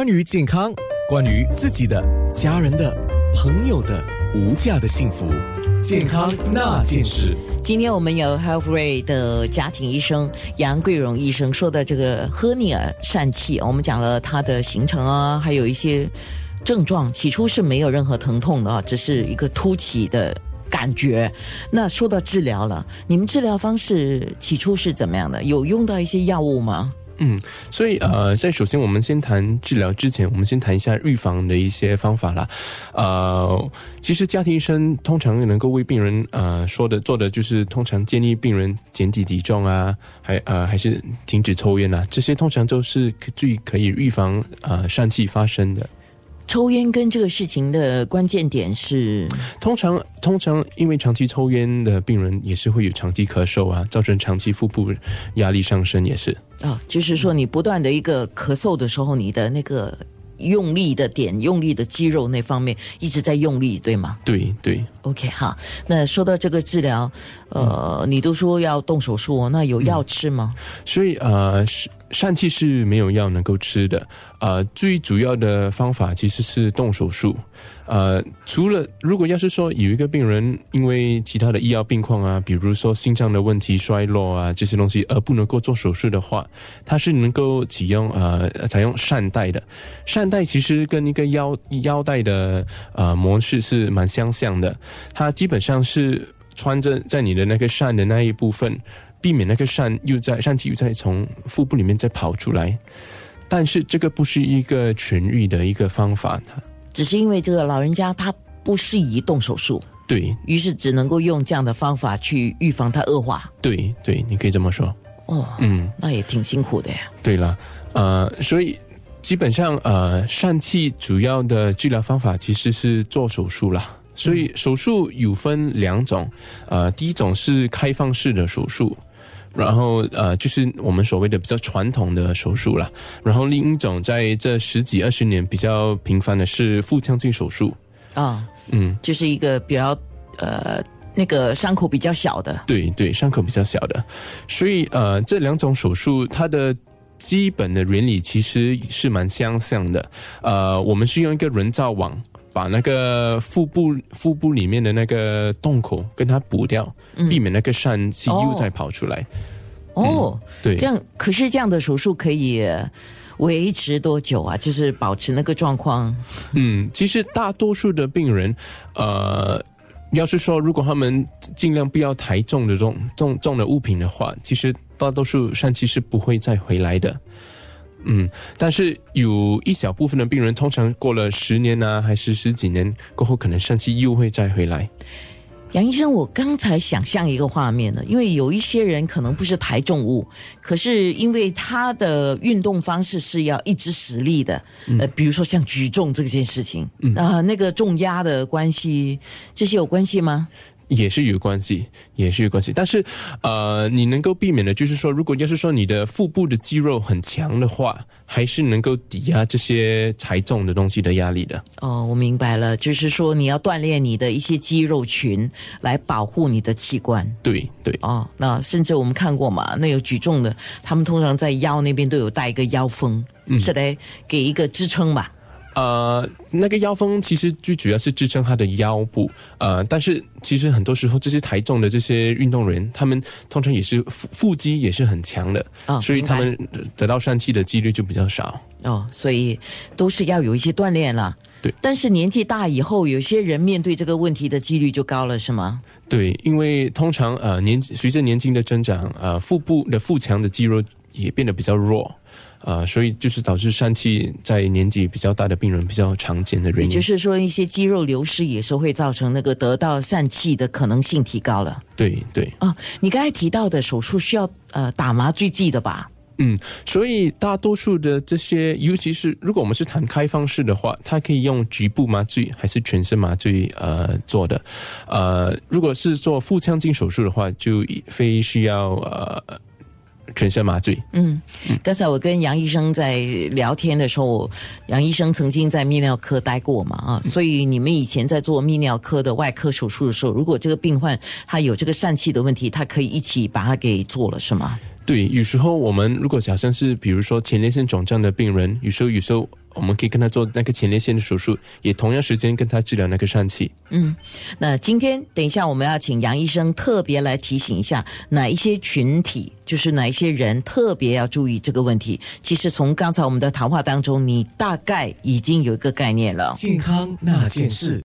关于健康，关于自己的、家人的、朋友的无价的幸福，健康那件事。今天我们有 Healthray 的家庭医生杨桂荣医生说的这个赫尼尔疝气，我们讲了它的形成啊，还有一些症状。起初是没有任何疼痛的啊，只是一个凸起的感觉。那说到治疗了，你们治疗方式起初是怎么样的？有用到一些药物吗？嗯，所以呃，在首先我们先谈治疗之前，我们先谈一下预防的一些方法啦。呃，其实家庭医生通常能够为病人呃说的做的，就是通常建议病人减低体重啊，还呃还是停止抽烟啊，这些通常都是最可以预防呃疝气发生的。抽烟跟这个事情的关键点是，通常通常因为长期抽烟的病人也是会有长期咳嗽啊，造成长期腹部压力上升也是。啊，就是说你不断的一个咳嗽的时候，你的那个用力的点、用力的肌肉那方面一直在用力，对吗？对对。OK，好，那说到这个治疗，呃，你都说要动手术，那有药吃吗？所以呃，疝疝气是没有药能够吃的。呃，最主要的方法其实是动手术。呃，除了如果要是说有一个病人因为其他的医药病况啊，比如说心脏的问题、衰弱啊这些东西，而不能够做手术的话，它是能够启用呃采用善带的。善带其实跟一个腰腰带的呃模式是蛮相像的，它基本上是穿着在你的那个疝的那一部分。避免那个疝又在疝气又在从腹部里面再跑出来，但是这个不是一个痊愈的一个方法，只是因为这个老人家他不适宜动手术，对于是只能够用这样的方法去预防它恶化。对对，你可以这么说。哦，嗯，那也挺辛苦的呀。对了，呃，所以基本上呃，疝气主要的治疗方法其实是做手术啦。所以手术有分两种，呃，第一种是开放式的手术。然后呃，就是我们所谓的比较传统的手术啦。然后另一种在这十几二十年比较频繁的是腹腔镜手术。啊、嗯，就是一个比较呃那个伤口比较小的。对对，伤口比较小的。所以呃，这两种手术它的基本的原理其实是蛮相像的。呃，我们是用一个人造网。把那个腹部腹部里面的那个洞口跟它补掉，避免那个疝气又再跑出来。哦，对，这样可是这样的手术可以维持多久啊？就是保持那个状况。嗯，其实大多数的病人，呃，要是说如果他们尽量不要抬重的重重重的物品的话，其实大多数疝气是不会再回来的。嗯，但是有一小部分的病人，通常过了十年啊，还是十几年过后，可能疝气又会再回来。杨医生，我刚才想象一个画面呢，因为有一些人可能不是抬重物，可是因为他的运动方式是要一直实力的，呃，比如说像举重这件事情，啊、那个重压的关系，这些有关系吗？也是有关系，也是有关系。但是，呃，你能够避免的，就是说，如果要是说你的腹部的肌肉很强的话，还是能够抵押这些才重的东西的压力的。哦，我明白了，就是说你要锻炼你的一些肌肉群来保护你的器官。对对，哦，那甚至我们看过嘛，那有举重的，他们通常在腰那边都有带一个腰封，是来给一个支撑吧。呃，那个腰封其实最主要是支撑他的腰部，呃，但是其实很多时候这些台重的这些运动员，他们通常也是腹腹肌也是很强的，哦所以他们得到疝气的几率就比较少。哦，所以都是要有一些锻炼了。对，但是年纪大以后，有些人面对这个问题的几率就高了，是吗？对，因为通常呃年随着年纪的增长，呃腹部的腹腔的肌肉也变得比较弱。呃，所以就是导致疝气在年纪比较大的病人比较常见的原因。也就是说，一些肌肉流失也是会造成那个得到疝气的可能性提高了。对对，哦，你刚才提到的手术需要呃打麻醉剂的吧？嗯，所以大多数的这些，尤其是如果我们是谈开放式的话，它可以用局部麻醉还是全身麻醉呃做的。呃，如果是做腹腔镜手术的话，就非需要呃全身麻醉。嗯，刚才我跟杨医生在聊天的时候，杨医生曾经在泌尿科待过嘛啊，所以你们以前在做泌尿科的外科手术的时候，如果这个病患他有这个疝气的问题，他可以一起把它给做了，是吗？对，有时候我们如果假设是比如说前列腺肿胀的病人，有时候有时候我们可以跟他做那个前列腺的手术，也同样时间跟他治疗那个疝气。嗯，那今天等一下我们要请杨医生特别来提醒一下，哪一些群体，就是哪一些人特别要注意这个问题。其实从刚才我们的谈话当中，你大概已经有一个概念了。健康那件事。